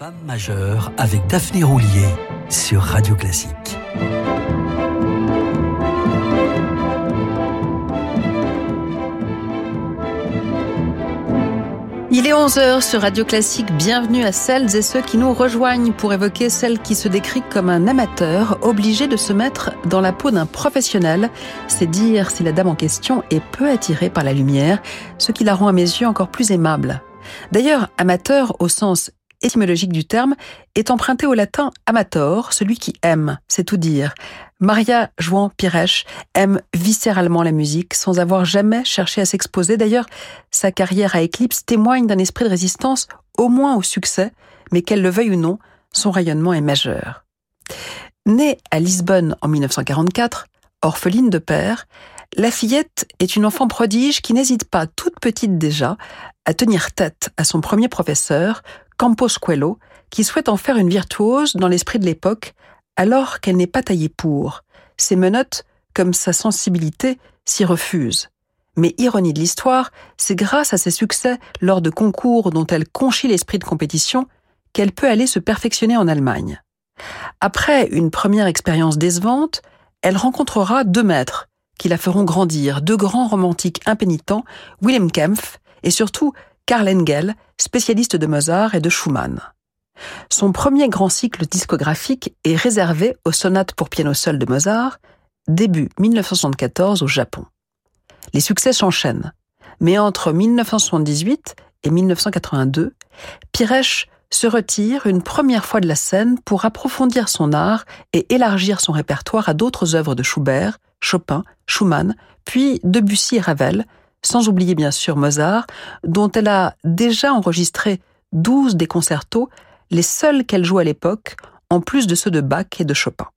Femme majeure avec Daphné Roulier sur Radio Classique. Il est 11h sur Radio Classique. Bienvenue à celles et ceux qui nous rejoignent pour évoquer celle qui se décrit comme un amateur obligé de se mettre dans la peau d'un professionnel. C'est dire si la dame en question est peu attirée par la lumière, ce qui la rend à mes yeux encore plus aimable. D'ailleurs, amateur au sens étymologique du terme est emprunté au latin amator, celui qui aime, c'est tout dire. Maria Jouan Piresh aime viscéralement la musique sans avoir jamais cherché à s'exposer. D'ailleurs, sa carrière à Eclipse témoigne d'un esprit de résistance au moins au succès, mais qu'elle le veuille ou non, son rayonnement est majeur. Née à Lisbonne en 1944, orpheline de père, la fillette est une enfant prodige qui n'hésite pas, toute petite déjà, à tenir tête à son premier professeur, Campos Coelho, qui souhaite en faire une virtuose dans l'esprit de l'époque, alors qu'elle n'est pas taillée pour. Ses menottes, comme sa sensibilité, s'y refusent. Mais ironie de l'histoire, c'est grâce à ses succès lors de concours dont elle conchit l'esprit de compétition qu'elle peut aller se perfectionner en Allemagne. Après une première expérience décevante, elle rencontrera deux maîtres qui la feront grandir, deux grands romantiques impénitents, Wilhelm Kempf et surtout Karl Engel, spécialiste de Mozart et de Schumann. Son premier grand cycle discographique est réservé aux sonates pour piano seul de Mozart, début 1974 au Japon. Les succès s'enchaînent, mais entre 1978 et 1982, Piresh se retire une première fois de la scène pour approfondir son art et élargir son répertoire à d'autres œuvres de Schubert, Chopin, Schumann, puis Debussy et Ravel, sans oublier bien sûr Mozart, dont elle a déjà enregistré 12 des concertos, les seuls qu'elle joue à l'époque, en plus de ceux de Bach et de Chopin.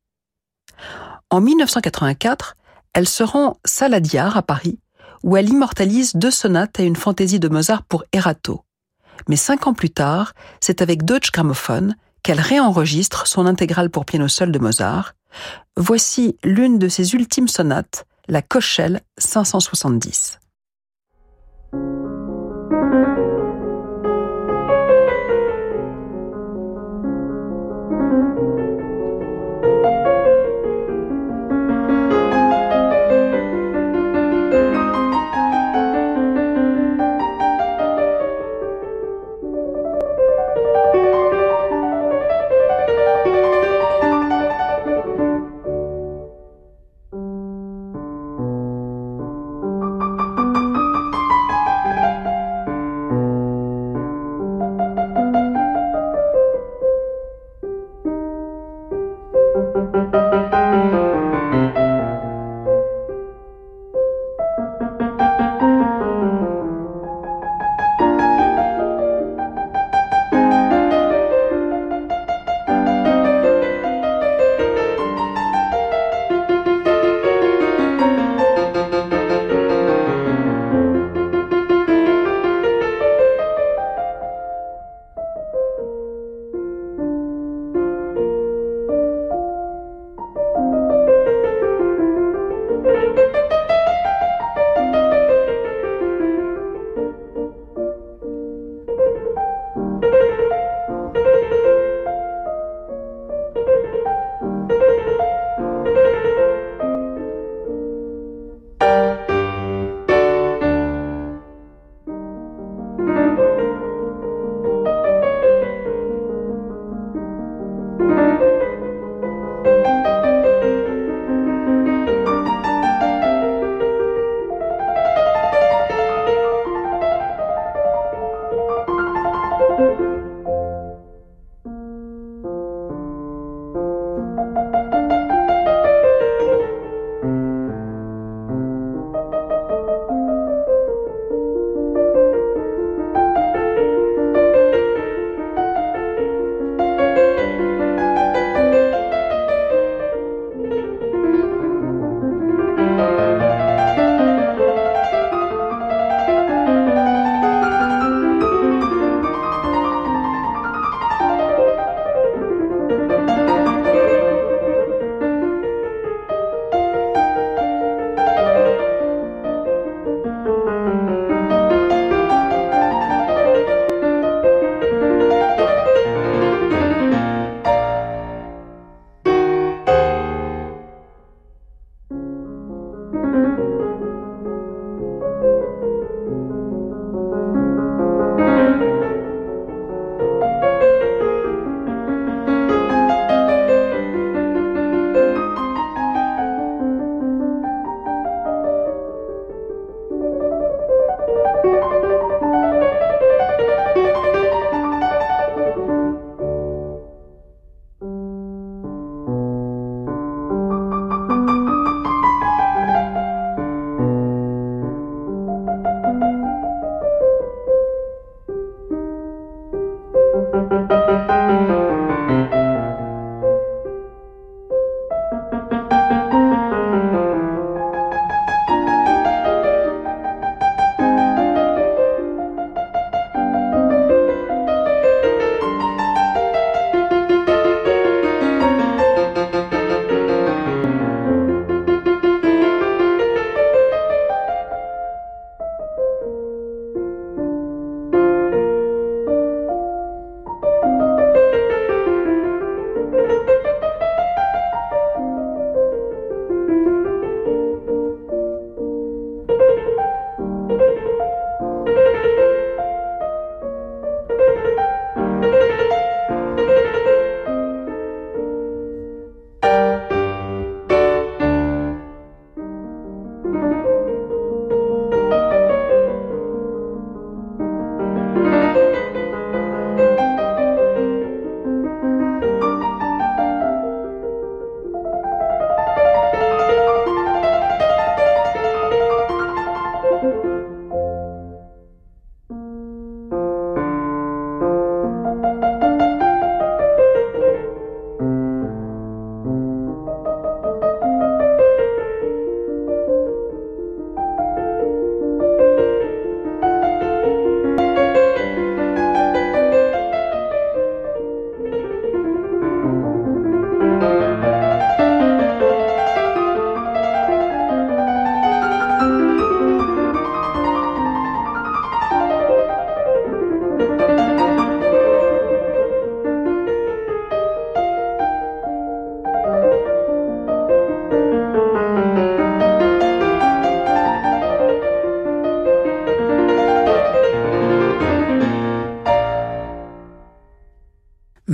En 1984, elle se rend Saladiar à Paris, où elle immortalise deux sonates et une fantaisie de Mozart pour Erato. Mais cinq ans plus tard, c'est avec Deutsche Grammophon qu'elle réenregistre son intégrale pour piano seul de Mozart. Voici l'une de ses ultimes sonates, la Cochelle 570. Música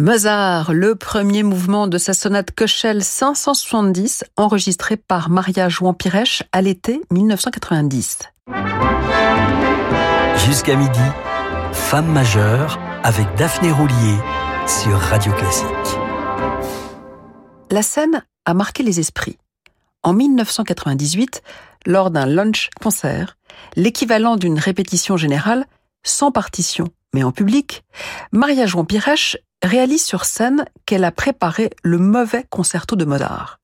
Mozart, le premier mouvement de sa sonate Köchel 570, enregistré par Maria Jouan Pirèche à l'été 1990. Jusqu'à midi, Femme majeure avec Daphné Roulier sur Radio Classique. La scène a marqué les esprits. En 1998, lors d'un lunch-concert, l'équivalent d'une répétition générale, sans partition, mais en public, Maria Jouan Pirèche réalise sur scène qu'elle a préparé le mauvais concerto de Mozart.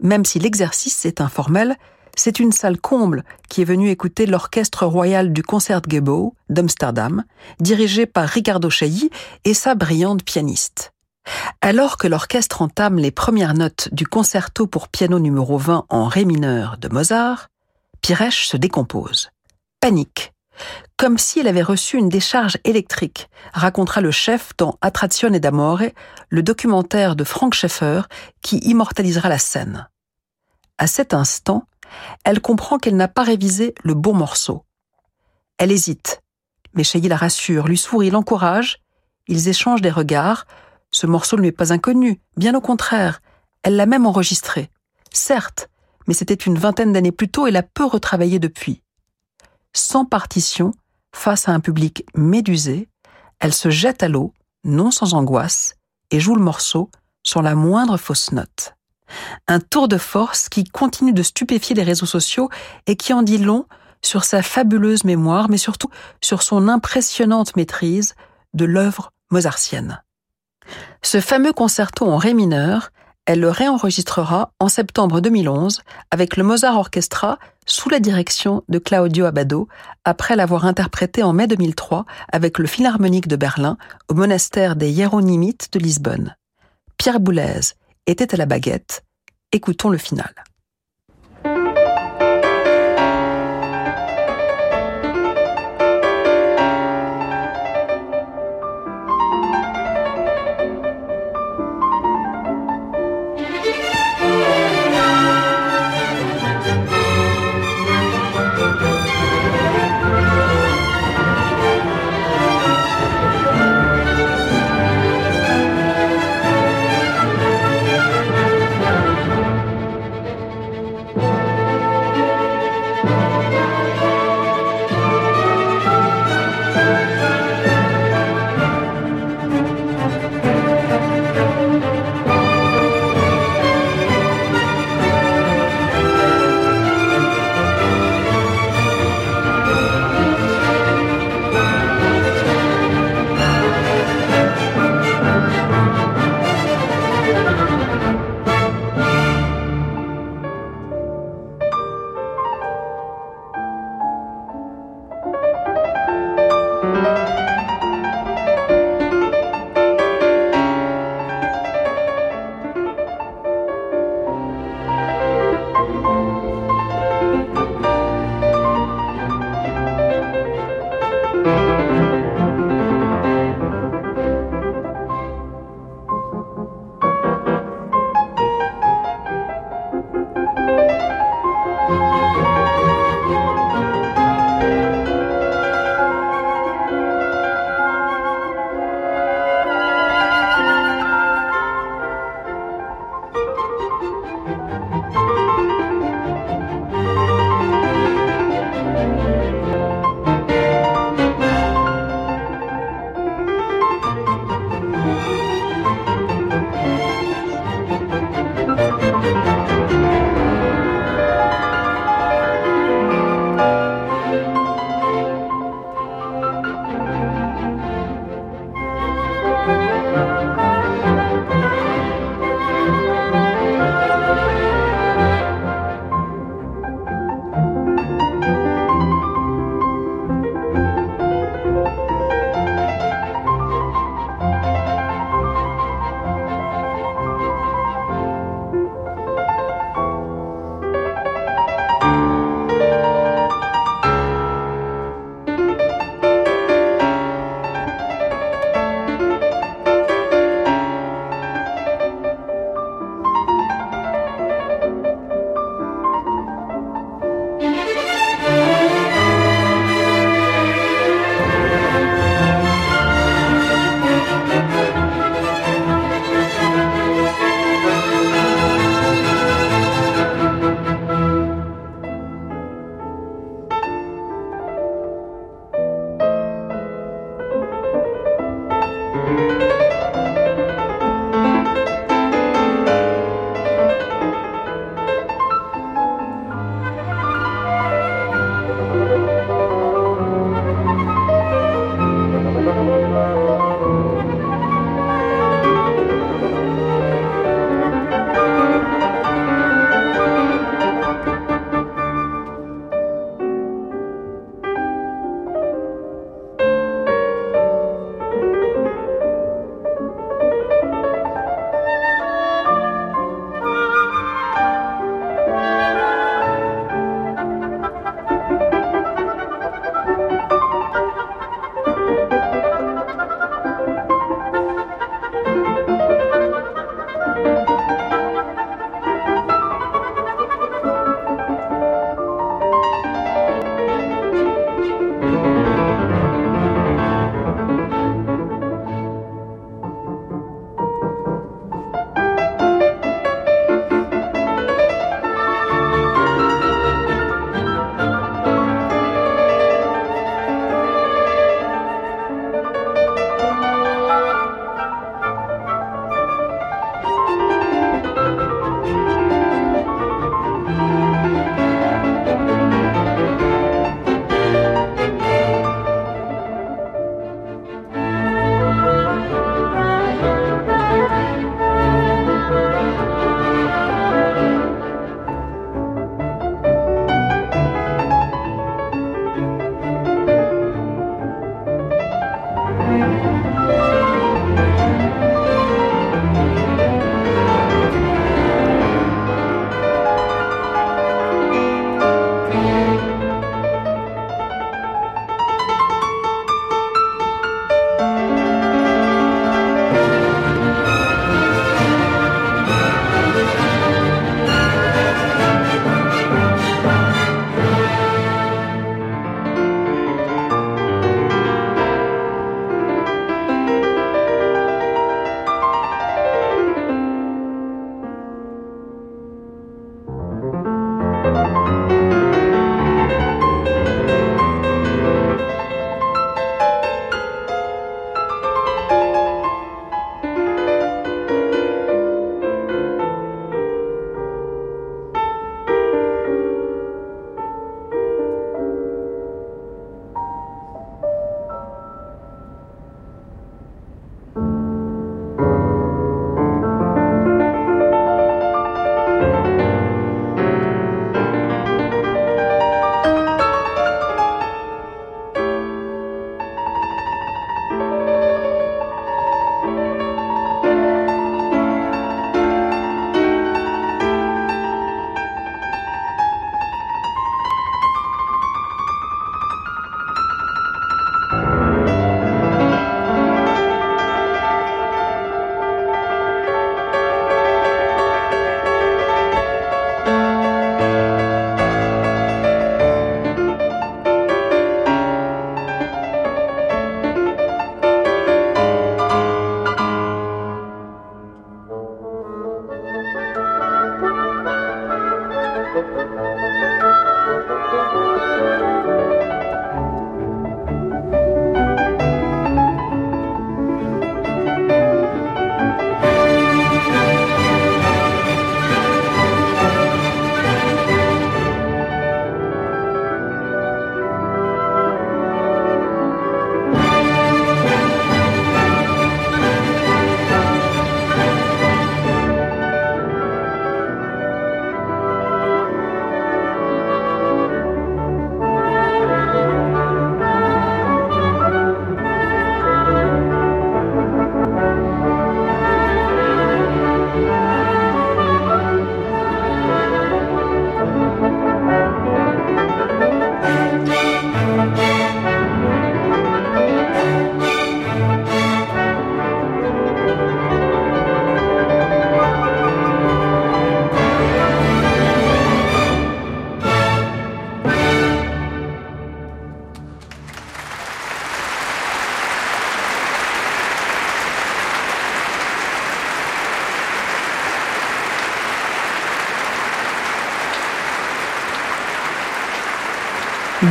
Même si l'exercice est informel, c'est une salle comble qui est venue écouter l'orchestre royal du Concertgebouw d'Amsterdam, dirigé par Ricardo Chailly et sa brillante pianiste. Alors que l'orchestre entame les premières notes du concerto pour piano numéro 20 en ré mineur de Mozart, Piresh se décompose. Panique, comme si elle avait reçu une décharge électrique, racontera le chef dans Attrazione d'Amore, le documentaire de Frank Schaeffer qui immortalisera la scène. À cet instant, elle comprend qu'elle n'a pas révisé le bon morceau. Elle hésite, mais Chailly la rassure, lui sourit, l'encourage. Ils échangent des regards. Ce morceau ne lui est pas inconnu, bien au contraire. Elle l'a même enregistré. Certes, mais c'était une vingtaine d'années plus tôt et l'a peu retravaillé depuis sans partition, face à un public médusé, elle se jette à l'eau, non sans angoisse, et joue le morceau sur la moindre fausse note. Un tour de force qui continue de stupéfier les réseaux sociaux et qui en dit long sur sa fabuleuse mémoire, mais surtout sur son impressionnante maîtrise de l'œuvre mozartienne. Ce fameux concerto en ré mineur elle le réenregistrera en septembre 2011 avec le Mozart Orchestra sous la direction de Claudio Abbado, après l'avoir interprété en mai 2003 avec le Philharmonique de Berlin au monastère des Hieronymites de Lisbonne. Pierre Boulez était à la baguette. Écoutons le final.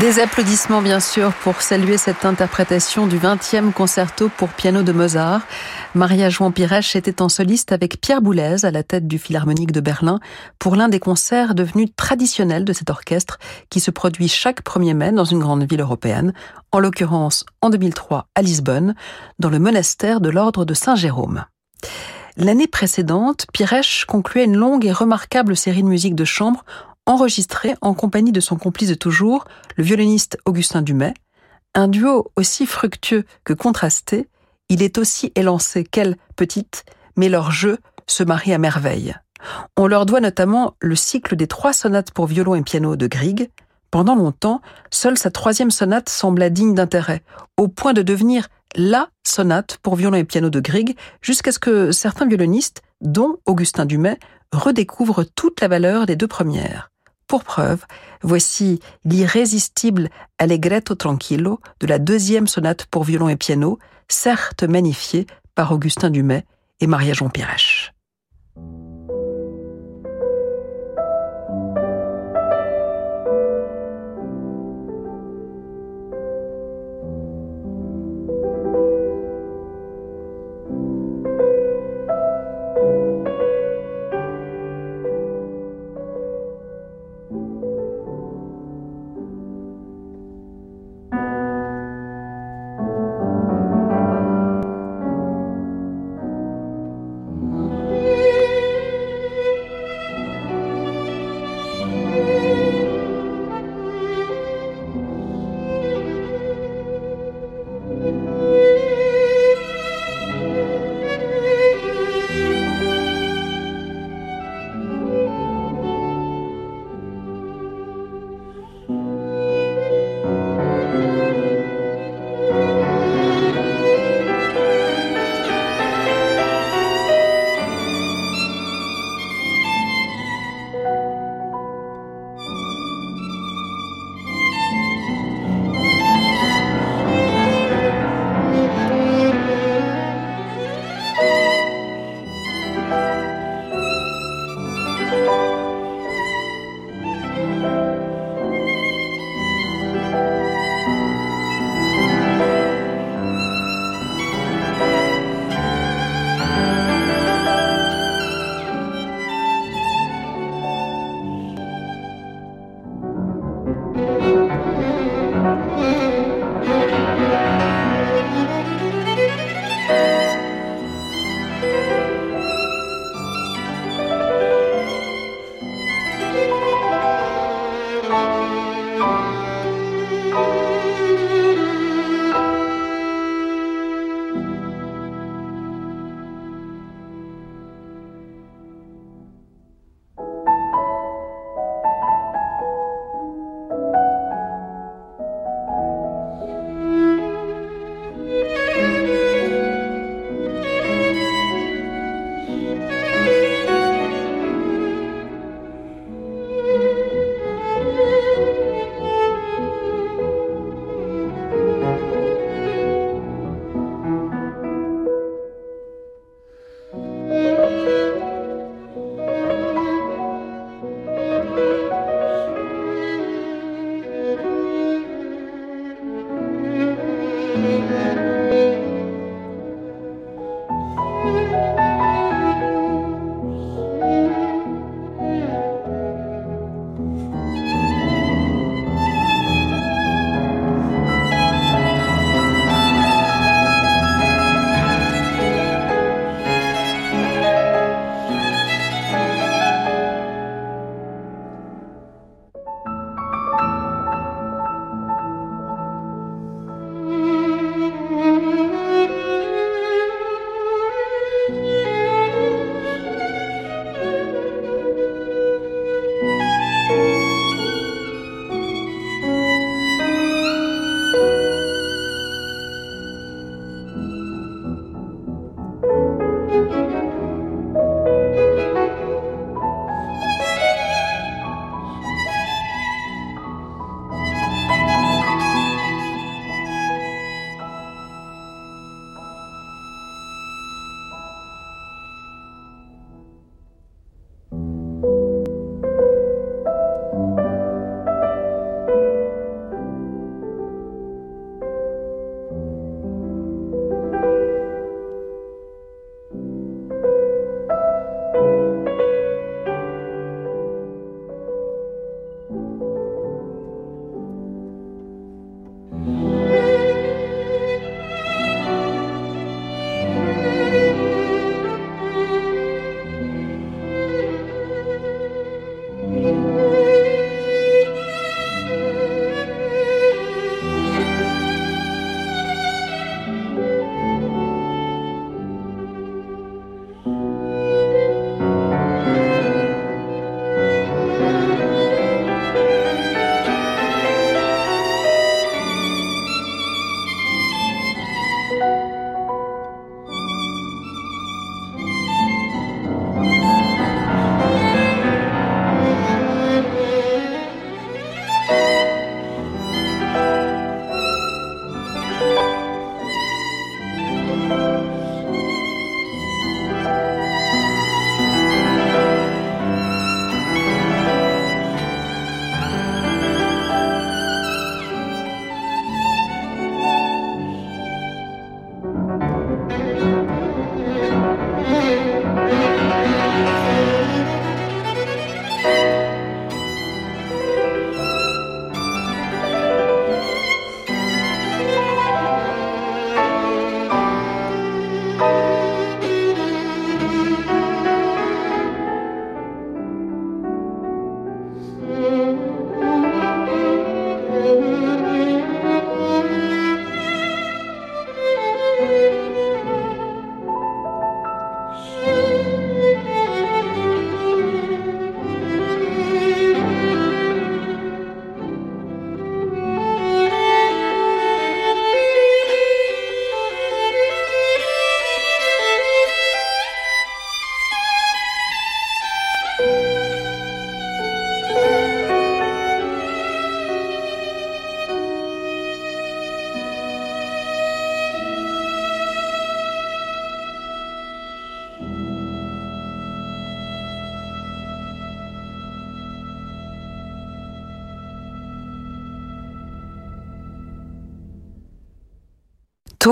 Des applaudissements bien sûr pour saluer cette interprétation du 20e concerto pour piano de Mozart. Maria Jouan Piresh était en soliste avec Pierre Boulez à la tête du Philharmonique de Berlin pour l'un des concerts devenus traditionnels de cet orchestre qui se produit chaque 1er mai dans une grande ville européenne, en l'occurrence en 2003 à Lisbonne, dans le monastère de l'ordre de Saint-Jérôme. L'année précédente, Piresh concluait une longue et remarquable série de musique de chambre enregistré en compagnie de son complice de toujours, le violoniste Augustin Dumay. Un duo aussi fructueux que contrasté, il est aussi élancé qu'elle petite, mais leur jeu se marie à merveille. On leur doit notamment le cycle des trois sonates pour violon et piano de Grieg. Pendant longtemps, seule sa troisième sonate sembla digne d'intérêt, au point de devenir la sonate pour violon et piano de Grieg, jusqu'à ce que certains violonistes, dont Augustin Dumay, redécouvrent toute la valeur des deux premières. Pour preuve, voici l'irrésistible Allegretto Tranquillo de la deuxième sonate pour violon et piano, certes magnifiée par Augustin Dumay et Maria Jean Pirèche.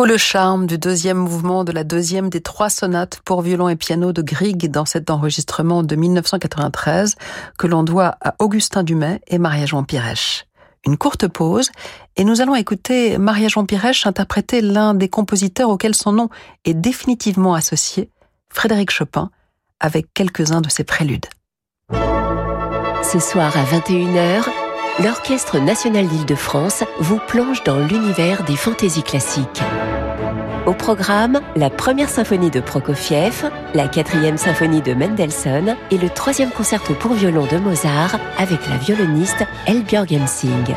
Le charme du deuxième mouvement de la deuxième des trois sonates pour violon et piano de Grieg dans cet enregistrement de 1993 que l'on doit à Augustin Dumay et Maria-Jean Pirèche. Une courte pause et nous allons écouter Maria-Jean Pirèche interpréter l'un des compositeurs auxquels son nom est définitivement associé, Frédéric Chopin, avec quelques-uns de ses préludes. Ce soir à 21h, l'Orchestre national d'Île-de-France vous plonge dans l'univers des fantaisies classiques. Au programme, la première symphonie de Prokofiev, la quatrième symphonie de Mendelssohn et le troisième concerto pour violon de Mozart avec la violoniste Elbjörg Singh.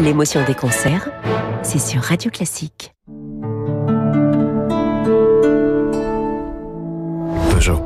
L'émotion des concerts, c'est sur Radio Classique. Peugeot.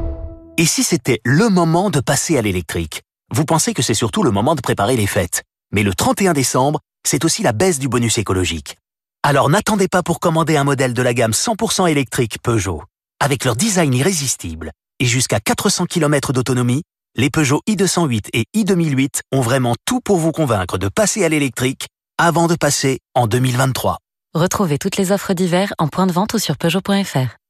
Et si c'était le moment de passer à l'électrique? Vous pensez que c'est surtout le moment de préparer les fêtes. Mais le 31 décembre, c'est aussi la baisse du bonus écologique. Alors n'attendez pas pour commander un modèle de la gamme 100% électrique Peugeot. Avec leur design irrésistible et jusqu'à 400 km d'autonomie, les Peugeot i208 et i2008 ont vraiment tout pour vous convaincre de passer à l'électrique avant de passer en 2023. Retrouvez toutes les offres d'hiver en point de vente ou sur Peugeot.fr.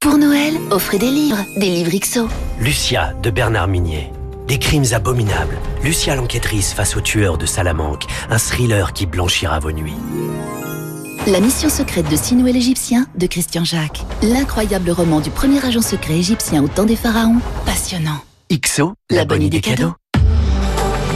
pour Noël, offrez des livres, des livres XO. Lucia de Bernard Minier. Des crimes abominables. Lucia l'enquêtrice face aux tueurs de Salamanque. Un thriller qui blanchira vos nuits. La mission secrète de Sinou l'Égyptien de Christian Jacques. L'incroyable roman du premier agent secret égyptien au temps des pharaons. Passionnant. XO, la, bonne idée cadeau.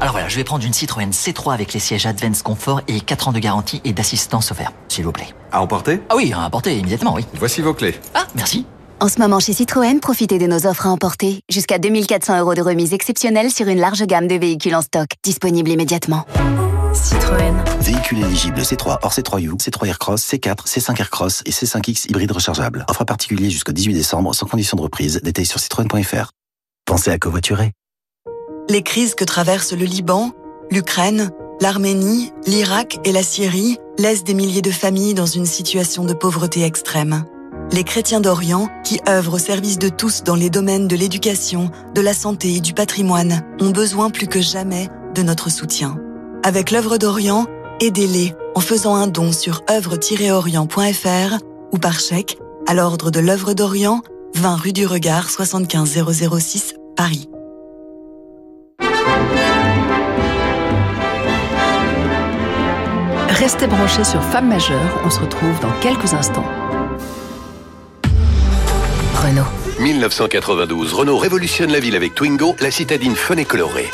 Alors voilà, je vais prendre une Citroën C3 avec les sièges Advance Confort et 4 ans de garantie et d'assistance offerte, s'il vous plaît. À emporter? Ah oui, à emporter immédiatement, oui. Voici vos clés. Ah, merci. En ce moment chez Citroën, profitez de nos offres à emporter. Jusqu'à 2400 euros de remise exceptionnelle sur une large gamme de véhicules en stock. Disponible immédiatement. Citroën. Véhicule éligible C3 hors C3U, C3 Aircross, C4, C5 Aircross et C5X hybride rechargeable. Offre particulier jusqu'au 18 décembre sans condition de reprise. Détails sur citroën.fr. Pensez à covoiturer. Les crises que traversent le Liban, l'Ukraine, l'Arménie, l'Irak et la Syrie laissent des milliers de familles dans une situation de pauvreté extrême. Les chrétiens d'Orient, qui œuvrent au service de tous dans les domaines de l'éducation, de la santé et du patrimoine, ont besoin plus que jamais de notre soutien. Avec l'œuvre d'Orient, aidez-les en faisant un don sur œuvre-orient.fr ou par chèque à l'ordre de l'œuvre d'Orient, 20 rue du Regard 75006 Paris. Restez branchés sur Femmes majeures, on se retrouve dans quelques instants. Renault. 1992, Renault révolutionne la ville avec Twingo, la citadine fun et colorée.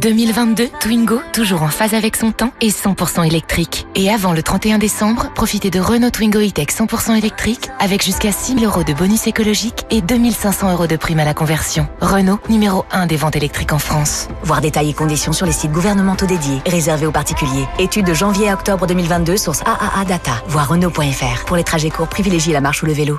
2022, Twingo, toujours en phase avec son temps et 100% électrique. Et avant le 31 décembre, profitez de Renault Twingo E-Tech 100% électrique avec jusqu'à 6 000 euros de bonus écologique et 2500 euros de prime à la conversion. Renault, numéro 1 des ventes électriques en France. Voir détails et conditions sur les sites gouvernementaux dédiés, réservés aux particuliers. Études de janvier à octobre 2022, source AAA Data. Voir Renault.fr. Pour les trajets courts, privilégiez la marche ou le vélo.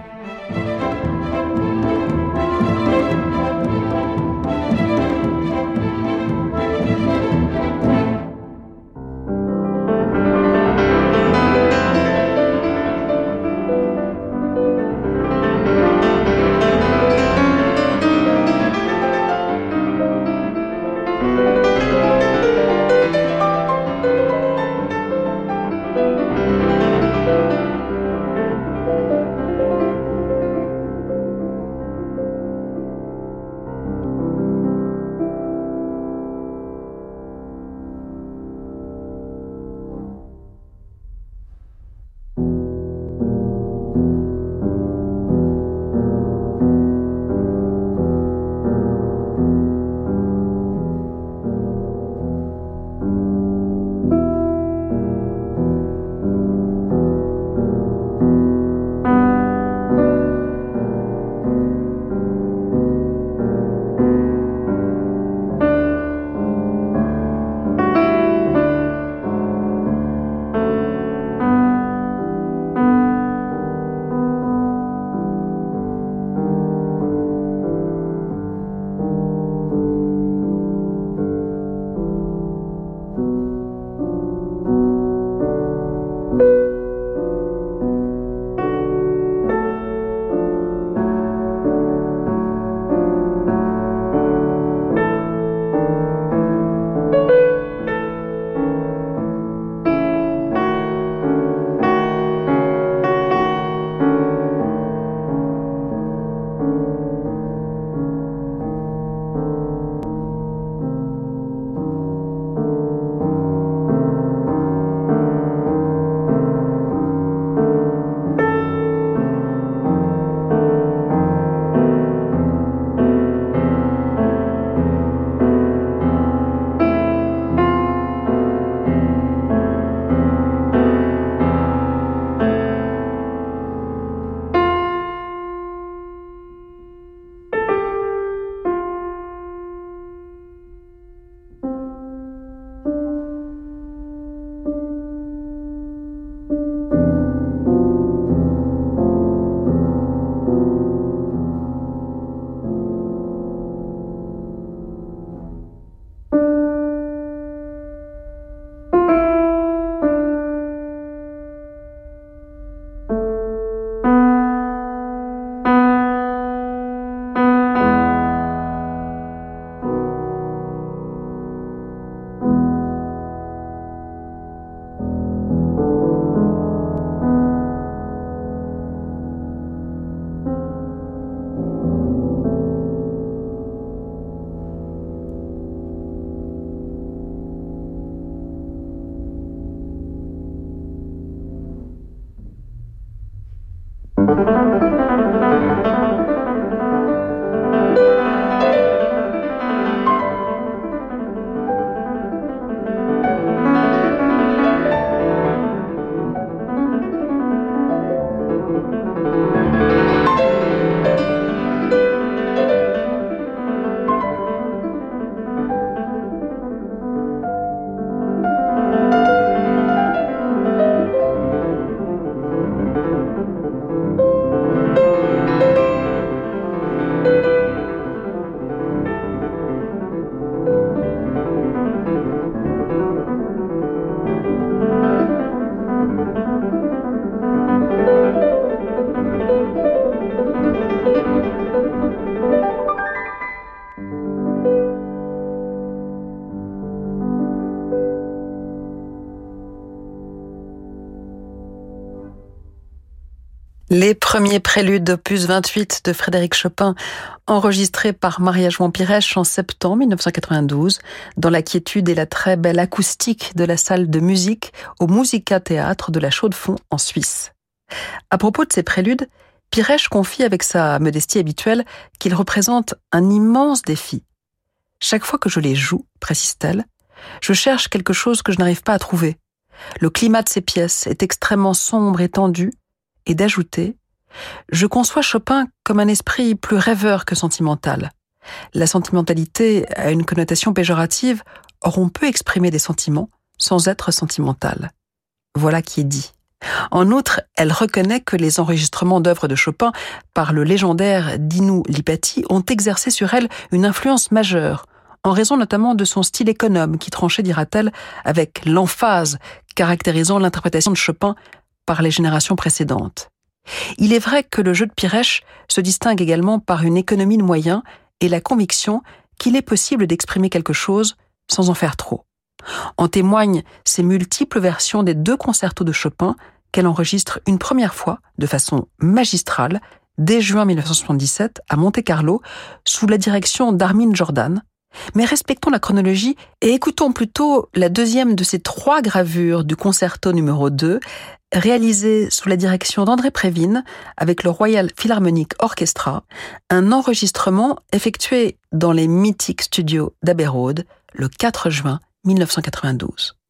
Préludes d'opus 28 de Frédéric Chopin, enregistrés par Maria Jouan en septembre 1992, dans la quiétude et la très belle acoustique de la salle de musique au Musica Théâtre de la Chaux-de-Fonds en Suisse. À propos de ces préludes, Pirèche confie avec sa modestie habituelle qu'il représente un immense défi. Chaque fois que je les joue, précise-t-elle, je cherche quelque chose que je n'arrive pas à trouver. Le climat de ces pièces est extrêmement sombre et tendu, et d'ajouter Je conçois Chopin comme un esprit plus rêveur que sentimental. La sentimentalité a une connotation péjorative, or on peut exprimer des sentiments sans être sentimental. Voilà qui est dit. En outre, elle reconnaît que les enregistrements d'œuvres de Chopin par le légendaire Dinu Lipati ont exercé sur elle une influence majeure, en raison notamment de son style économe qui tranchait, dira-t-elle, avec l'emphase caractérisant l'interprétation de Chopin par les générations précédentes. Il est vrai que le jeu de Pirèche se distingue également par une économie de moyens et la conviction qu'il est possible d'exprimer quelque chose sans en faire trop. En témoignent ces multiples versions des deux concertos de Chopin qu'elle enregistre une première fois de façon magistrale dès juin 1977 à Monte-Carlo sous la direction d'Armin Jordan. Mais respectons la chronologie et écoutons plutôt la deuxième de ces trois gravures du concerto numéro 2 réalisé sous la direction d'André Prévine avec le Royal Philharmonic Orchestra, un enregistrement effectué dans les mythiques studios d'Abbey le 4 juin 1992.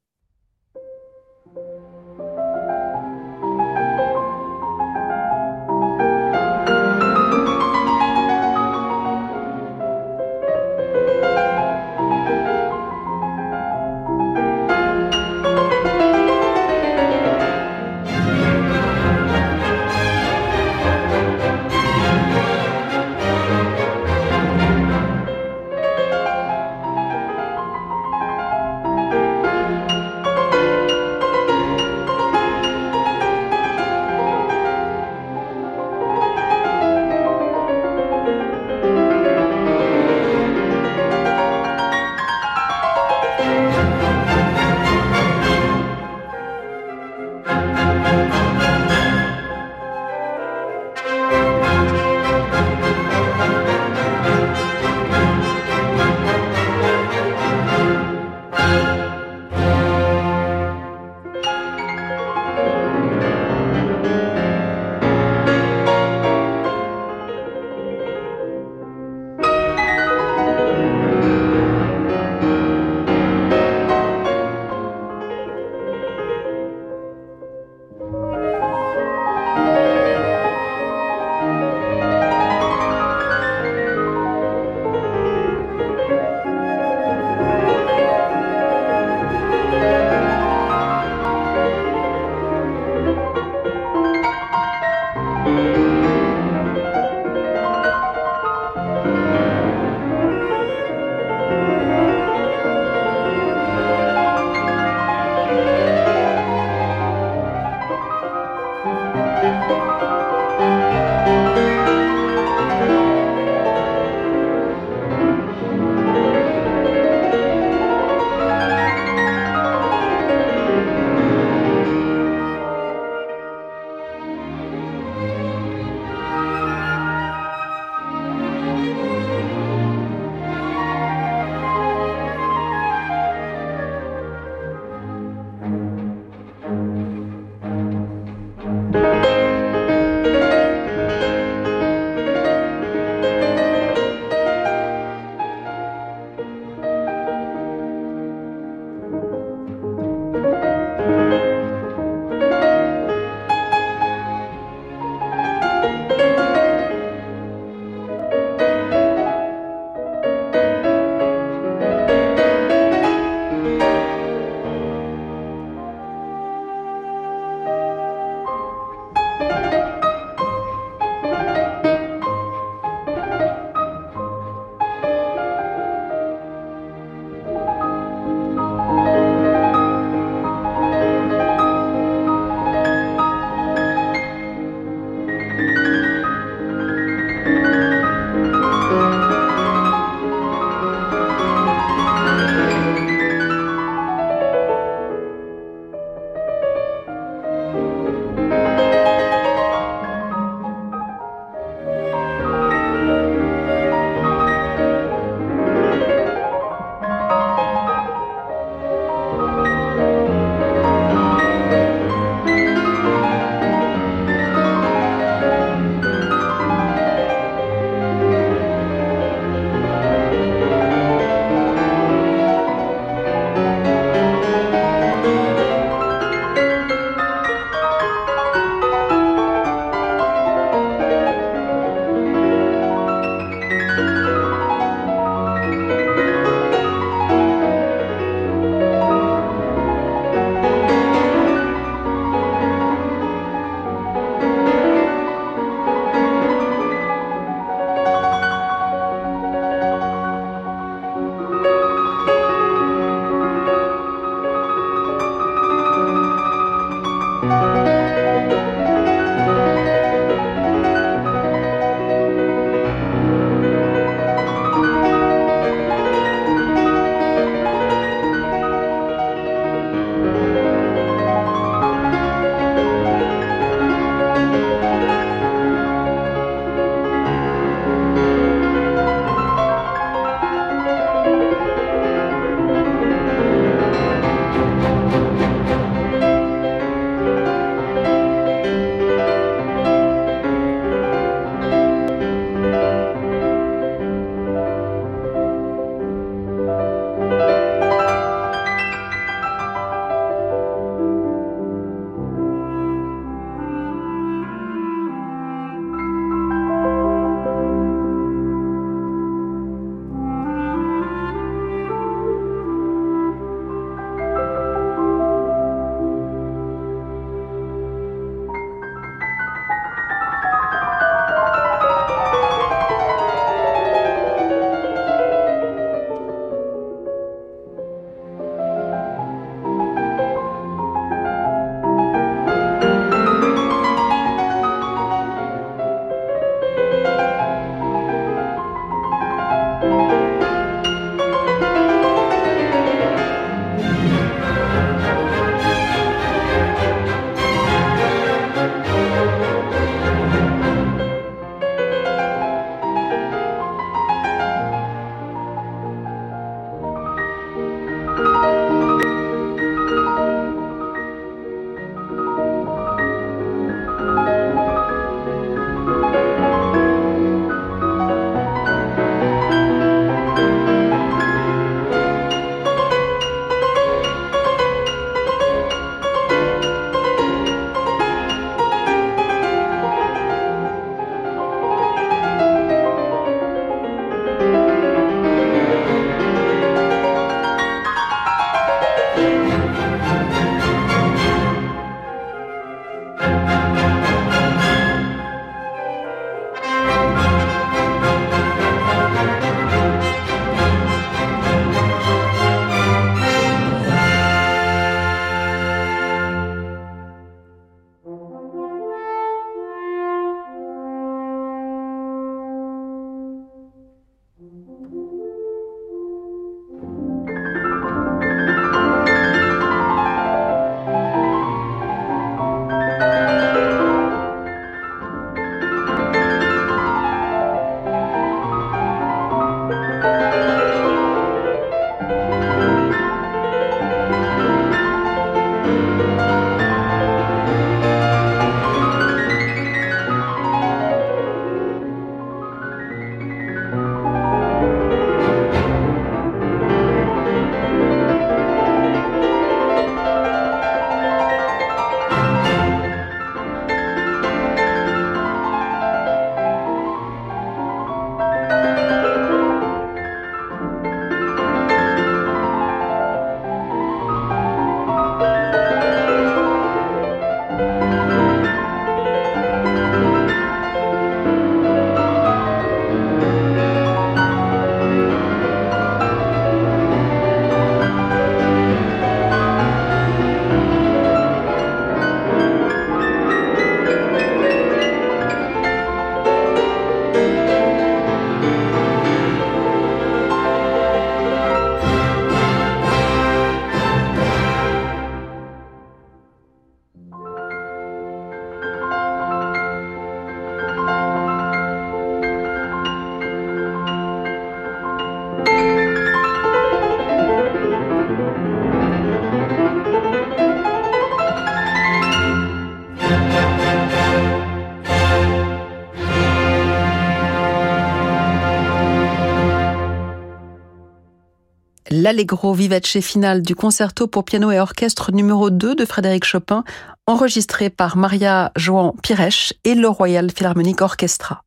l'Allegro vivace finale du concerto pour piano et orchestre numéro 2 de Frédéric Chopin, enregistré par Maria Joan Piresh et le Royal Philharmonic Orchestra.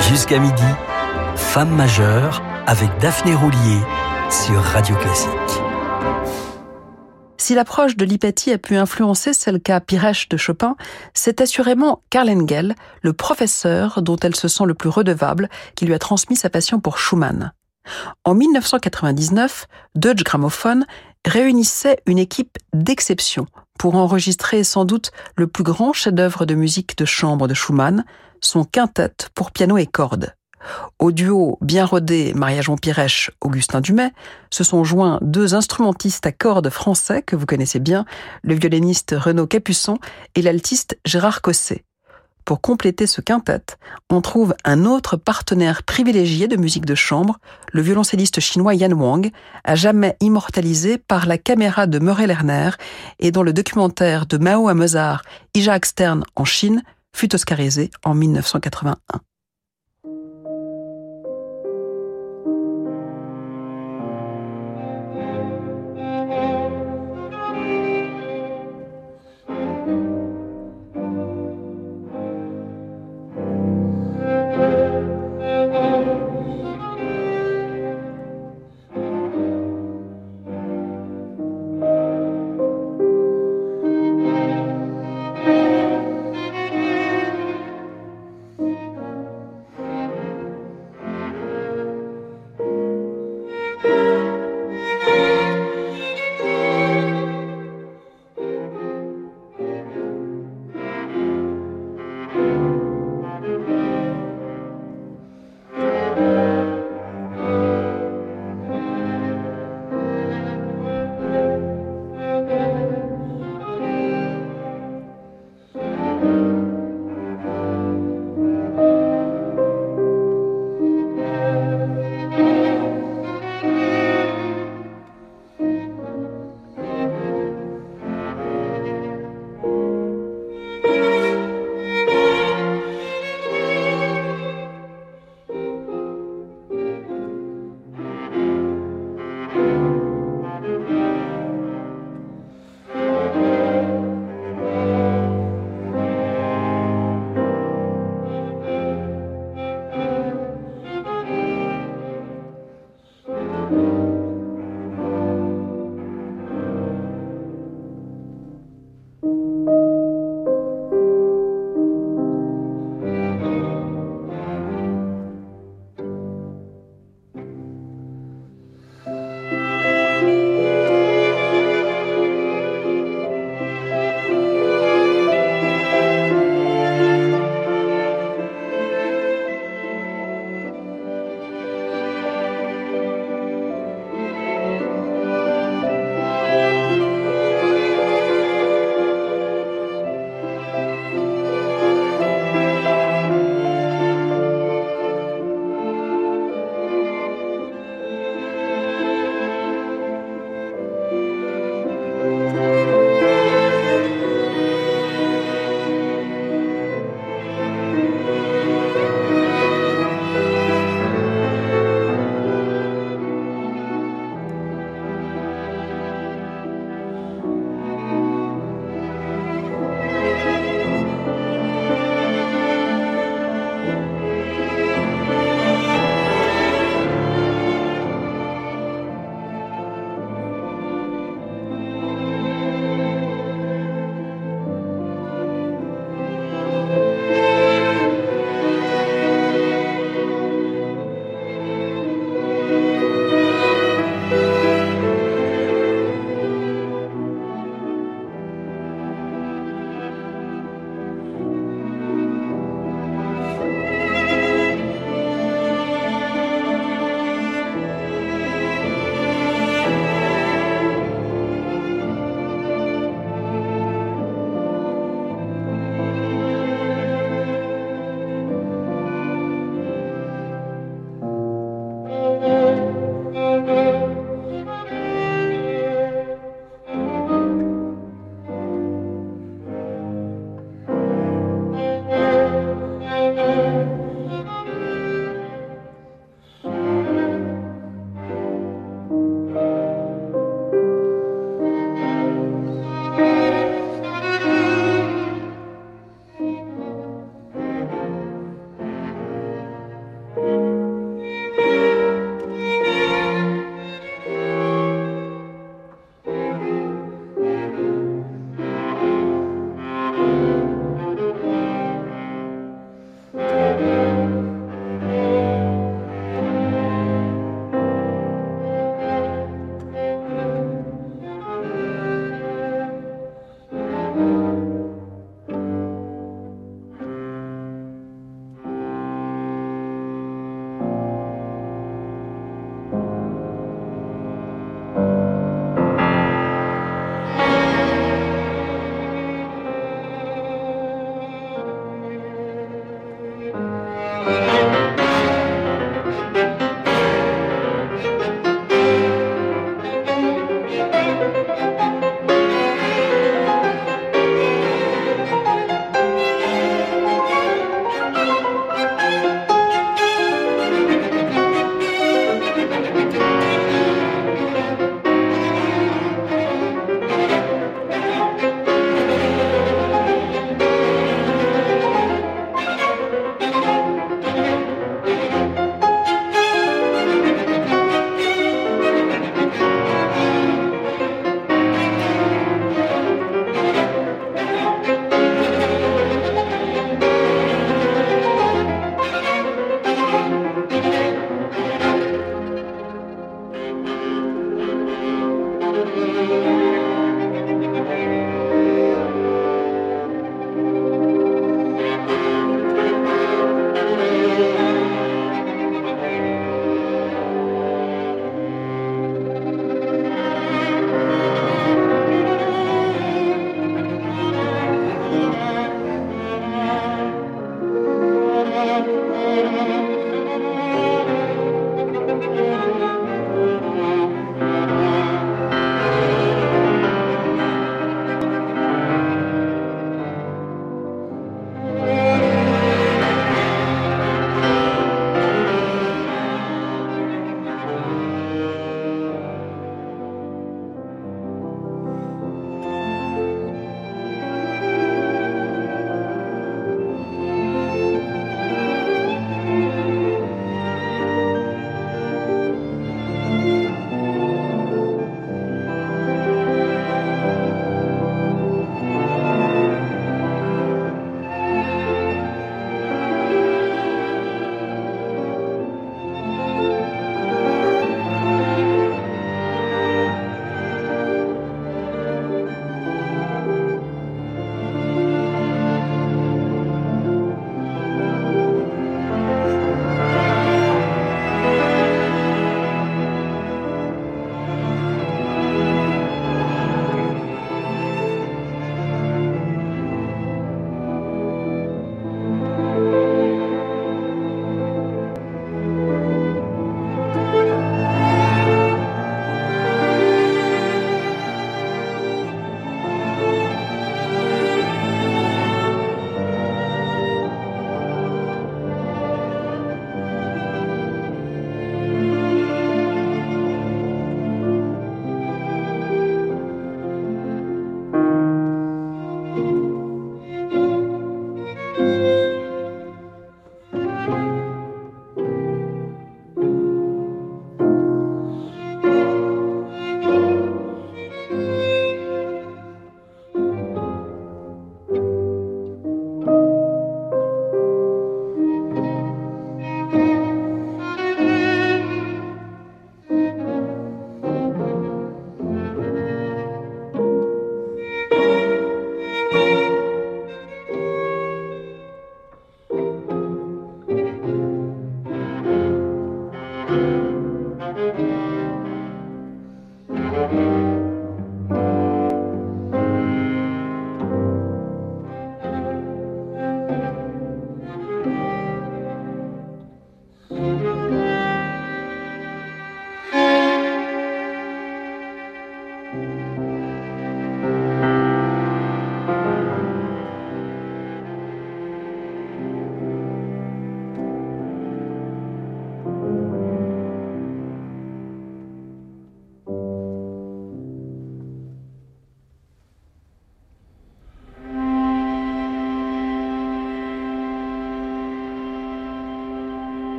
Jusqu'à midi, Femme majeure avec Daphné Roulier sur Radio Classique. Si l'approche de l'hypatie a pu influencer celle qu'a Piresh de Chopin, c'est assurément Karl Engel, le professeur dont elle se sent le plus redevable, qui lui a transmis sa passion pour Schumann. En 1999, Deutsche Grammophon réunissait une équipe d'exception pour enregistrer sans doute le plus grand chef-d'œuvre de musique de chambre de Schumann, son quintet pour piano et cordes. Au duo bien rodé Maria-Jean Pirèche, Augustin Dumay, se sont joints deux instrumentistes à cordes français que vous connaissez bien, le violoniste Renaud Capuçon et l'altiste Gérard Cosset. Pour compléter ce quintet, on trouve un autre partenaire privilégié de musique de chambre, le violoncelliste chinois Yan Wang, à jamais immortalisé par la caméra de Murray Lerner et dont le documentaire de Mao à Mozart, Isaac Stern en Chine, fut oscarisé en 1981.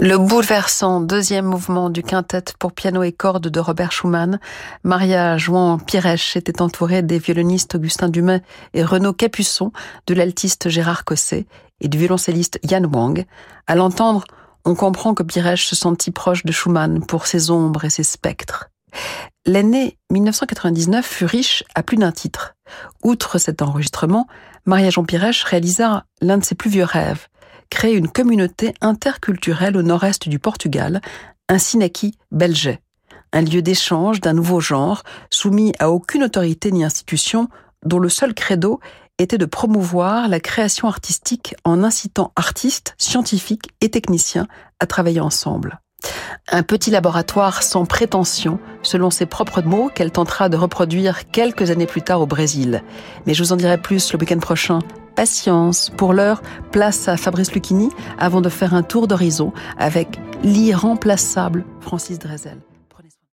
Le bouleversant deuxième mouvement du quintet pour piano et cordes de Robert Schumann, Maria Jouan Pirèche était entourée des violonistes Augustin Dumais et Renaud Capuçon, de l'altiste Gérard Cosset et du violoncelliste Yann Wang. À l'entendre, on comprend que Pirèche se sentit proche de Schumann pour ses ombres et ses spectres. L'année 1999 fut riche à plus d'un titre. Outre cet enregistrement, Maria Jean Pirèche réalisa l'un de ses plus vieux rêves, créer une communauté interculturelle au nord-est du Portugal, un Sinaki belge, un lieu d'échange d'un nouveau genre, soumis à aucune autorité ni institution, dont le seul credo était de promouvoir la création artistique en incitant artistes, scientifiques et techniciens à travailler ensemble. Un petit laboratoire sans prétention, selon ses propres mots, qu'elle tentera de reproduire quelques années plus tard au Brésil. Mais je vous en dirai plus le week-end prochain. Patience. Pour l'heure, place à Fabrice Lucchini avant de faire un tour d'horizon avec l'irremplaçable Francis Drezel.